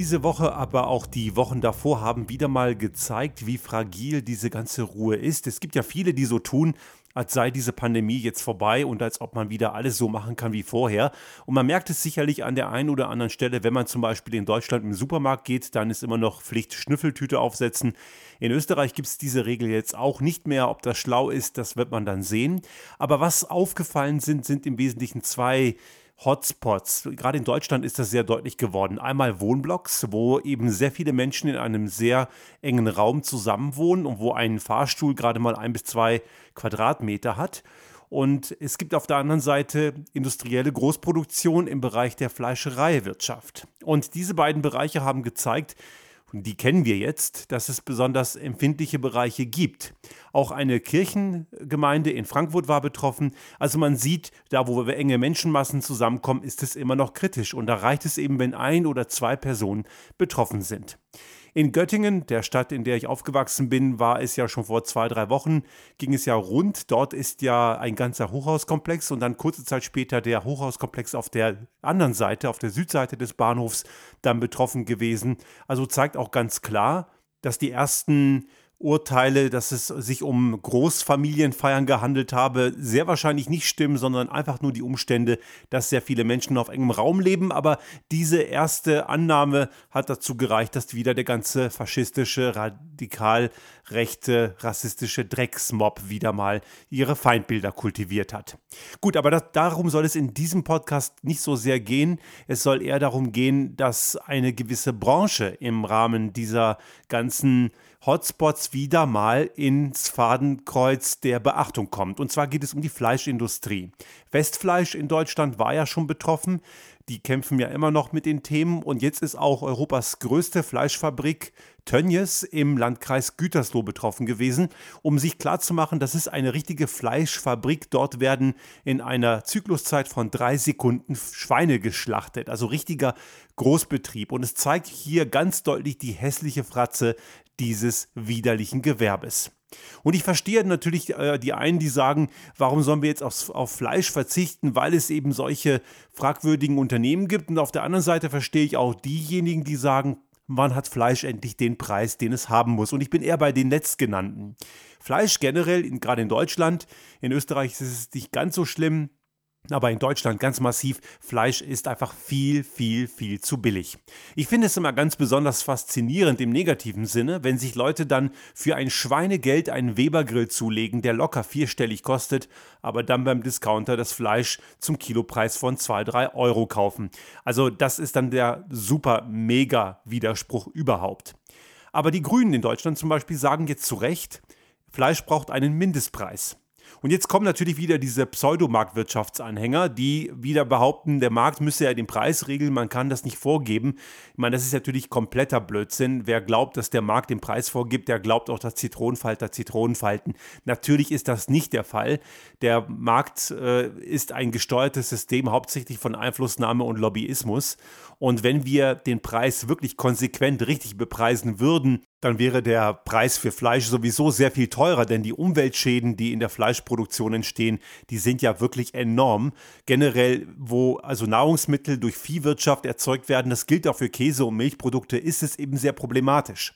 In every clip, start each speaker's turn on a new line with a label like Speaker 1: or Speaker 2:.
Speaker 1: Diese Woche, aber auch die Wochen davor haben wieder mal gezeigt, wie fragil diese ganze Ruhe ist. Es gibt ja viele, die so tun, als sei diese Pandemie jetzt vorbei und als ob man wieder alles so machen kann wie vorher. Und man merkt es sicherlich an der einen oder anderen Stelle, wenn man zum Beispiel in Deutschland im Supermarkt geht, dann ist immer noch Pflicht Schnüffeltüte aufsetzen. In Österreich gibt es diese Regel jetzt auch nicht mehr. Ob das schlau ist, das wird man dann sehen. Aber was aufgefallen sind, sind im Wesentlichen zwei Hotspots. Gerade in Deutschland ist das sehr deutlich geworden. Einmal Wohnblocks, wo eben sehr viele Menschen in einem sehr engen Raum zusammenwohnen und wo ein Fahrstuhl gerade mal ein bis zwei Quadratmeter hat. Und es gibt auf der anderen Seite industrielle Großproduktion im Bereich der Fleischereiwirtschaft. Und diese beiden Bereiche haben gezeigt, die kennen wir jetzt, dass es besonders empfindliche Bereiche gibt. Auch eine Kirchengemeinde in Frankfurt war betroffen. Also man sieht, da wo enge Menschenmassen zusammenkommen, ist es immer noch kritisch. Und da reicht es eben, wenn ein oder zwei Personen betroffen sind. In Göttingen, der Stadt, in der ich aufgewachsen bin, war es ja schon vor zwei, drei Wochen, ging es ja rund. Dort ist ja ein ganzer Hochhauskomplex und dann kurze Zeit später der Hochhauskomplex auf der anderen Seite, auf der Südseite des Bahnhofs, dann betroffen gewesen. Also zeigt auch ganz klar, dass die ersten Urteile, dass es sich um Großfamilienfeiern gehandelt habe, sehr wahrscheinlich nicht stimmen, sondern einfach nur die Umstände, dass sehr viele Menschen auf engem Raum leben. Aber diese erste Annahme hat dazu gereicht, dass wieder der ganze faschistische, radikal rechte, rassistische Drecksmob wieder mal ihre Feindbilder kultiviert hat. Gut, aber das, darum soll es in diesem Podcast nicht so sehr gehen. Es soll eher darum gehen, dass eine gewisse Branche im Rahmen dieser ganzen Hotspots wieder mal ins Fadenkreuz der Beachtung kommt. Und zwar geht es um die Fleischindustrie. Westfleisch in Deutschland war ja schon betroffen. Die kämpfen ja immer noch mit den Themen. Und jetzt ist auch Europas größte Fleischfabrik Tönnies im Landkreis Gütersloh betroffen gewesen, um sich klarzumachen, das ist eine richtige Fleischfabrik. Dort werden in einer Zykluszeit von drei Sekunden Schweine geschlachtet, also richtiger Großbetrieb. Und es zeigt hier ganz deutlich die hässliche Fratze dieses widerlichen Gewerbes. Und ich verstehe natürlich äh, die einen, die sagen, warum sollen wir jetzt auf, auf Fleisch verzichten, weil es eben solche fragwürdigen Unternehmen gibt. Und auf der anderen Seite verstehe ich auch diejenigen, die sagen, wann hat Fleisch endlich den Preis, den es haben muss. Und ich bin eher bei den letztgenannten. Fleisch generell, gerade in Deutschland, in Österreich ist es nicht ganz so schlimm. Aber in Deutschland ganz massiv, Fleisch ist einfach viel, viel, viel zu billig. Ich finde es immer ganz besonders faszinierend im negativen Sinne, wenn sich Leute dann für ein Schweinegeld einen Webergrill zulegen, der locker vierstellig kostet, aber dann beim Discounter das Fleisch zum Kilopreis von 2, 3 Euro kaufen. Also das ist dann der super mega Widerspruch überhaupt. Aber die Grünen in Deutschland zum Beispiel sagen jetzt zu Recht, Fleisch braucht einen Mindestpreis. Und jetzt kommen natürlich wieder diese Pseudomarktwirtschaftsanhänger, die wieder behaupten, der Markt müsse ja den Preis regeln, man kann das nicht vorgeben. Ich meine, das ist natürlich kompletter Blödsinn. Wer glaubt, dass der Markt den Preis vorgibt, der glaubt auch, dass Zitronenfalter Zitronen falten. Natürlich ist das nicht der Fall. Der Markt äh, ist ein gesteuertes System, hauptsächlich von Einflussnahme und Lobbyismus. Und wenn wir den Preis wirklich konsequent richtig bepreisen würden, dann wäre der Preis für Fleisch sowieso sehr viel teurer, denn die Umweltschäden, die in der Fleischproduktion entstehen, die sind ja wirklich enorm. Generell, wo also Nahrungsmittel durch Viehwirtschaft erzeugt werden, das gilt auch für Käse und Milchprodukte, ist es eben sehr problematisch.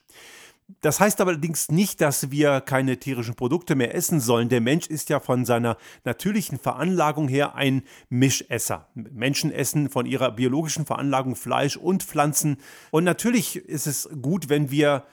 Speaker 1: Das heißt allerdings nicht, dass wir keine tierischen Produkte mehr essen sollen. Der Mensch ist ja von seiner natürlichen Veranlagung her ein Mischesser. Menschen essen von ihrer biologischen Veranlagung Fleisch und Pflanzen. Und natürlich ist es gut, wenn wir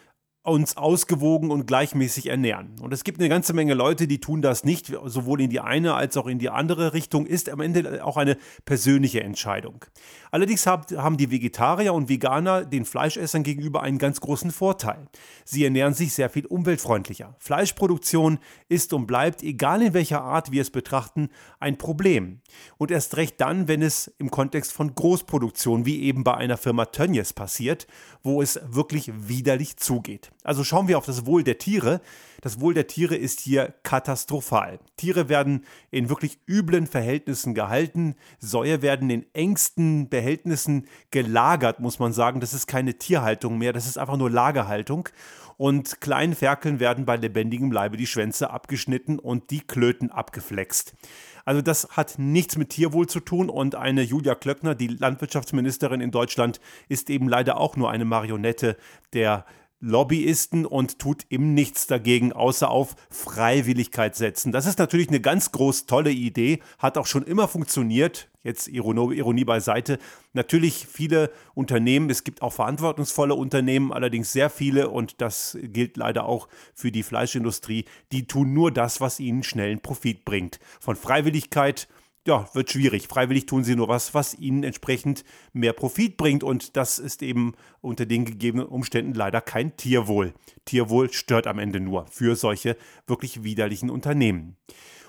Speaker 1: uns ausgewogen und gleichmäßig ernähren. Und es gibt eine ganze Menge Leute, die tun das nicht, sowohl in die eine als auch in die andere Richtung, ist am Ende auch eine persönliche Entscheidung. Allerdings haben die Vegetarier und Veganer den Fleischessern gegenüber einen ganz großen Vorteil. Sie ernähren sich sehr viel umweltfreundlicher. Fleischproduktion ist und bleibt, egal in welcher Art wir es betrachten, ein Problem. Und erst recht dann, wenn es im Kontext von Großproduktion, wie eben bei einer Firma Tönnies passiert, wo es wirklich widerlich zugeht. Also schauen wir auf das Wohl der Tiere. Das Wohl der Tiere ist hier katastrophal. Tiere werden in wirklich üblen Verhältnissen gehalten. Säue werden in engsten Behältnissen gelagert, muss man sagen. Das ist keine Tierhaltung mehr, das ist einfach nur Lagerhaltung. Und kleinen Ferkeln werden bei lebendigem Leibe die Schwänze abgeschnitten und die Klöten abgeflext. Also das hat nichts mit Tierwohl zu tun und eine Julia Klöckner, die Landwirtschaftsministerin in Deutschland, ist eben leider auch nur eine Marionette der Lobbyisten und tut ihm nichts dagegen, außer auf Freiwilligkeit setzen. Das ist natürlich eine ganz groß tolle Idee, hat auch schon immer funktioniert. Jetzt Ironie, beiseite. Natürlich viele Unternehmen, es gibt auch verantwortungsvolle Unternehmen, allerdings sehr viele, und das gilt leider auch für die Fleischindustrie, die tun nur das, was ihnen schnellen Profit bringt. Von Freiwilligkeit ja, wird schwierig. Freiwillig tun sie nur was, was ihnen entsprechend mehr Profit bringt. Und das ist eben unter den gegebenen Umständen leider kein Tierwohl. Tierwohl stört am Ende nur für solche wirklich widerlichen Unternehmen.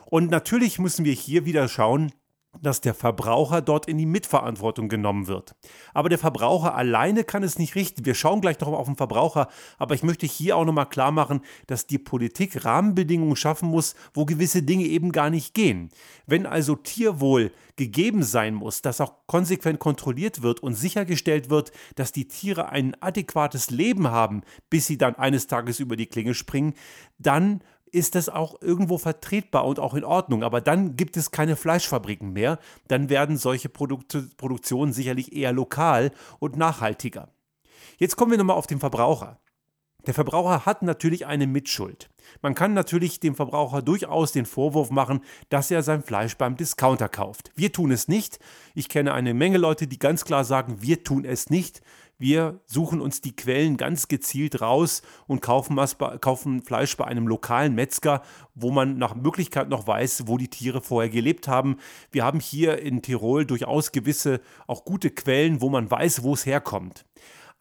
Speaker 1: Und natürlich müssen wir hier wieder schauen, dass der Verbraucher dort in die Mitverantwortung genommen wird. Aber der Verbraucher alleine kann es nicht richten. Wir schauen gleich noch auf den Verbraucher, aber ich möchte hier auch nochmal klar machen, dass die Politik Rahmenbedingungen schaffen muss, wo gewisse Dinge eben gar nicht gehen. Wenn also Tierwohl gegeben sein muss, dass auch konsequent kontrolliert wird und sichergestellt wird, dass die Tiere ein adäquates Leben haben, bis sie dann eines Tages über die Klinge springen, dann ist das auch irgendwo vertretbar und auch in Ordnung. Aber dann gibt es keine Fleischfabriken mehr. Dann werden solche Produkte, Produktionen sicherlich eher lokal und nachhaltiger. Jetzt kommen wir nochmal auf den Verbraucher. Der Verbraucher hat natürlich eine Mitschuld. Man kann natürlich dem Verbraucher durchaus den Vorwurf machen, dass er sein Fleisch beim Discounter kauft. Wir tun es nicht. Ich kenne eine Menge Leute, die ganz klar sagen, wir tun es nicht. Wir suchen uns die Quellen ganz gezielt raus und kaufen, kaufen, Fleisch bei einem lokalen Metzger, wo man nach Möglichkeit noch weiß, wo die Tiere vorher gelebt haben. Wir haben hier in Tirol durchaus gewisse, auch gute Quellen, wo man weiß, wo es herkommt.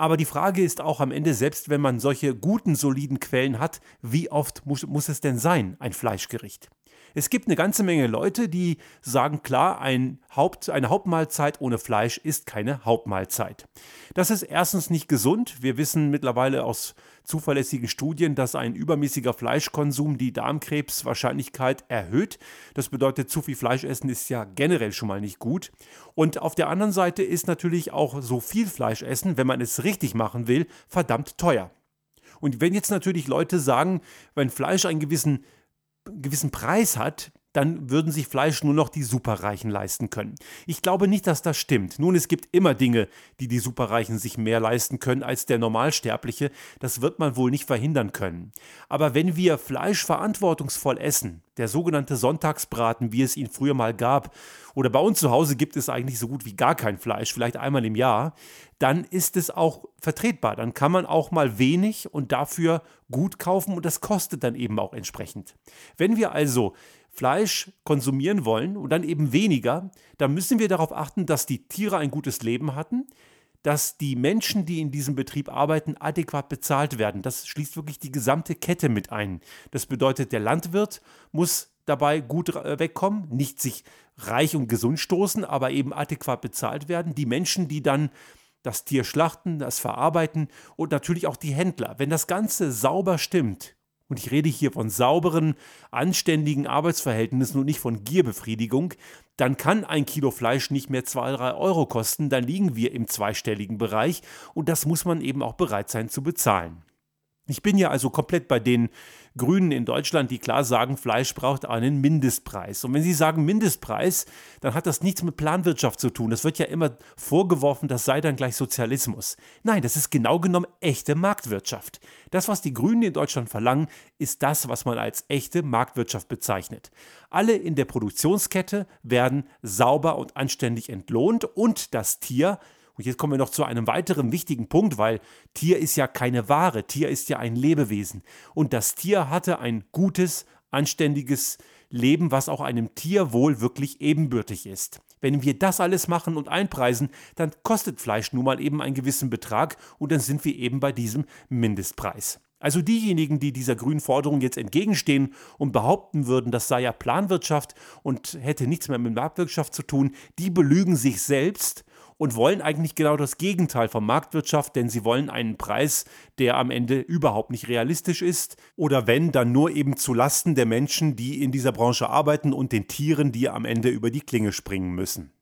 Speaker 1: Aber die Frage ist auch am Ende, selbst wenn man solche guten, soliden Quellen hat, wie oft muss, muss es denn sein, ein Fleischgericht? Es gibt eine ganze Menge Leute, die sagen, klar, ein Haupt, eine Hauptmahlzeit ohne Fleisch ist keine Hauptmahlzeit. Das ist erstens nicht gesund. Wir wissen mittlerweile aus zuverlässigen Studien, dass ein übermäßiger Fleischkonsum die Darmkrebswahrscheinlichkeit erhöht. Das bedeutet, zu viel Fleisch essen ist ja generell schon mal nicht gut. Und auf der anderen Seite ist natürlich auch so viel Fleisch essen, wenn man es richtig machen will, verdammt teuer. Und wenn jetzt natürlich Leute sagen, wenn Fleisch einen gewissen gewissen Preis hat, dann würden sich Fleisch nur noch die Superreichen leisten können. Ich glaube nicht, dass das stimmt. Nun, es gibt immer Dinge, die die Superreichen sich mehr leisten können als der Normalsterbliche. Das wird man wohl nicht verhindern können. Aber wenn wir Fleisch verantwortungsvoll essen, der sogenannte Sonntagsbraten, wie es ihn früher mal gab, oder bei uns zu Hause gibt es eigentlich so gut wie gar kein Fleisch, vielleicht einmal im Jahr, dann ist es auch vertretbar. Dann kann man auch mal wenig und dafür gut kaufen und das kostet dann eben auch entsprechend. Wenn wir also Fleisch konsumieren wollen und dann eben weniger, dann müssen wir darauf achten, dass die Tiere ein gutes Leben hatten, dass die Menschen, die in diesem Betrieb arbeiten, adäquat bezahlt werden. Das schließt wirklich die gesamte Kette mit ein. Das bedeutet, der Landwirt muss dabei gut äh, wegkommen, nicht sich reich und gesund stoßen, aber eben adäquat bezahlt werden. Die Menschen, die dann das Tier schlachten, das verarbeiten und natürlich auch die Händler. Wenn das Ganze sauber stimmt, und ich rede hier von sauberen, anständigen Arbeitsverhältnissen und nicht von Gierbefriedigung, dann kann ein Kilo Fleisch nicht mehr 2, 3 Euro kosten, dann liegen wir im zweistelligen Bereich. Und das muss man eben auch bereit sein zu bezahlen. Ich bin ja also komplett bei den Grünen in Deutschland, die klar sagen, Fleisch braucht einen Mindestpreis. Und wenn sie sagen Mindestpreis, dann hat das nichts mit Planwirtschaft zu tun. Das wird ja immer vorgeworfen, das sei dann gleich Sozialismus. Nein, das ist genau genommen echte Marktwirtschaft. Das, was die Grünen in Deutschland verlangen, ist das, was man als echte Marktwirtschaft bezeichnet. Alle in der Produktionskette werden sauber und anständig entlohnt und das Tier und jetzt kommen wir noch zu einem weiteren wichtigen Punkt, weil Tier ist ja keine Ware, Tier ist ja ein Lebewesen. Und das Tier hatte ein gutes, anständiges Leben, was auch einem Tier wohl wirklich ebenbürtig ist. Wenn wir das alles machen und einpreisen, dann kostet Fleisch nun mal eben einen gewissen Betrag und dann sind wir eben bei diesem Mindestpreis. Also diejenigen, die dieser grünen Forderung jetzt entgegenstehen und behaupten würden, das sei ja Planwirtschaft und hätte nichts mehr mit Marktwirtschaft zu tun, die belügen sich selbst und wollen eigentlich genau das Gegenteil von Marktwirtschaft, denn sie wollen einen Preis, der am Ende überhaupt nicht realistisch ist oder wenn, dann nur eben zu Lasten der Menschen, die in dieser Branche arbeiten und den Tieren, die am Ende über die Klinge springen müssen.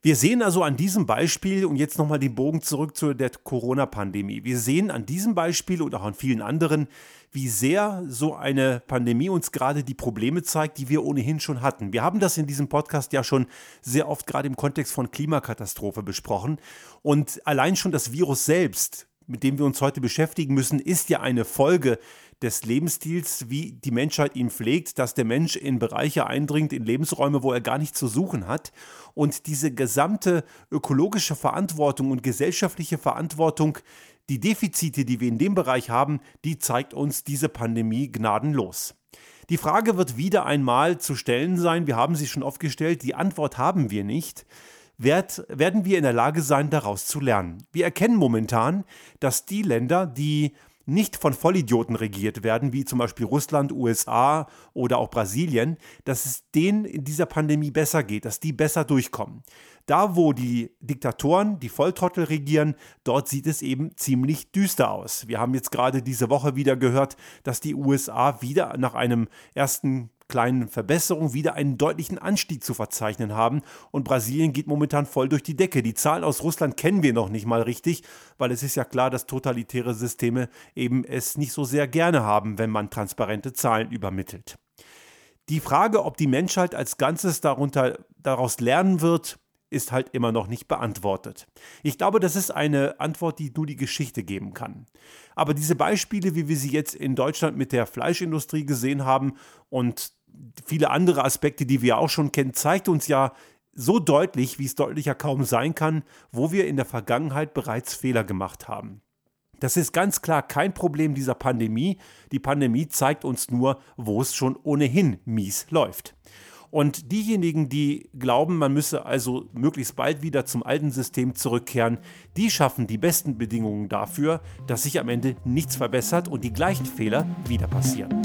Speaker 1: Wir sehen also an diesem Beispiel, und jetzt nochmal den Bogen zurück zu der Corona-Pandemie, wir sehen an diesem Beispiel und auch an vielen anderen, wie sehr so eine Pandemie uns gerade die Probleme zeigt, die wir ohnehin schon hatten. Wir haben das in diesem Podcast ja schon sehr oft gerade im Kontext von Klimakatastrophe besprochen. Und allein schon das Virus selbst, mit dem wir uns heute beschäftigen müssen, ist ja eine Folge des Lebensstils, wie die Menschheit ihn pflegt, dass der Mensch in Bereiche eindringt, in Lebensräume, wo er gar nichts zu suchen hat. Und diese gesamte ökologische Verantwortung und gesellschaftliche Verantwortung, die Defizite, die wir in dem Bereich haben, die zeigt uns diese Pandemie gnadenlos. Die Frage wird wieder einmal zu stellen sein, wir haben sie schon oft gestellt, die Antwort haben wir nicht. Werd, werden wir in der Lage sein, daraus zu lernen? Wir erkennen momentan, dass die Länder, die nicht von Vollidioten regiert werden, wie zum Beispiel Russland, USA oder auch Brasilien, dass es denen in dieser Pandemie besser geht, dass die besser durchkommen. Da, wo die Diktatoren, die Volltrottel regieren, dort sieht es eben ziemlich düster aus. Wir haben jetzt gerade diese Woche wieder gehört, dass die USA wieder nach einem ersten kleinen Verbesserung wieder einen deutlichen Anstieg zu verzeichnen haben und Brasilien geht momentan voll durch die Decke. Die Zahlen aus Russland kennen wir noch nicht mal richtig, weil es ist ja klar, dass totalitäre Systeme eben es nicht so sehr gerne haben, wenn man transparente Zahlen übermittelt. Die Frage, ob die Menschheit als Ganzes darunter, daraus lernen wird, ist halt immer noch nicht beantwortet. Ich glaube, das ist eine Antwort, die nur die Geschichte geben kann. Aber diese Beispiele, wie wir sie jetzt in Deutschland mit der Fleischindustrie gesehen haben und viele andere Aspekte, die wir auch schon kennen, zeigt uns ja so deutlich, wie es deutlicher kaum sein kann, wo wir in der Vergangenheit bereits Fehler gemacht haben. Das ist ganz klar kein Problem dieser Pandemie. Die Pandemie zeigt uns nur, wo es schon ohnehin mies läuft. Und diejenigen, die glauben, man müsse also möglichst bald wieder zum alten System zurückkehren, die schaffen die besten Bedingungen dafür, dass sich am Ende nichts verbessert und die gleichen Fehler wieder passieren.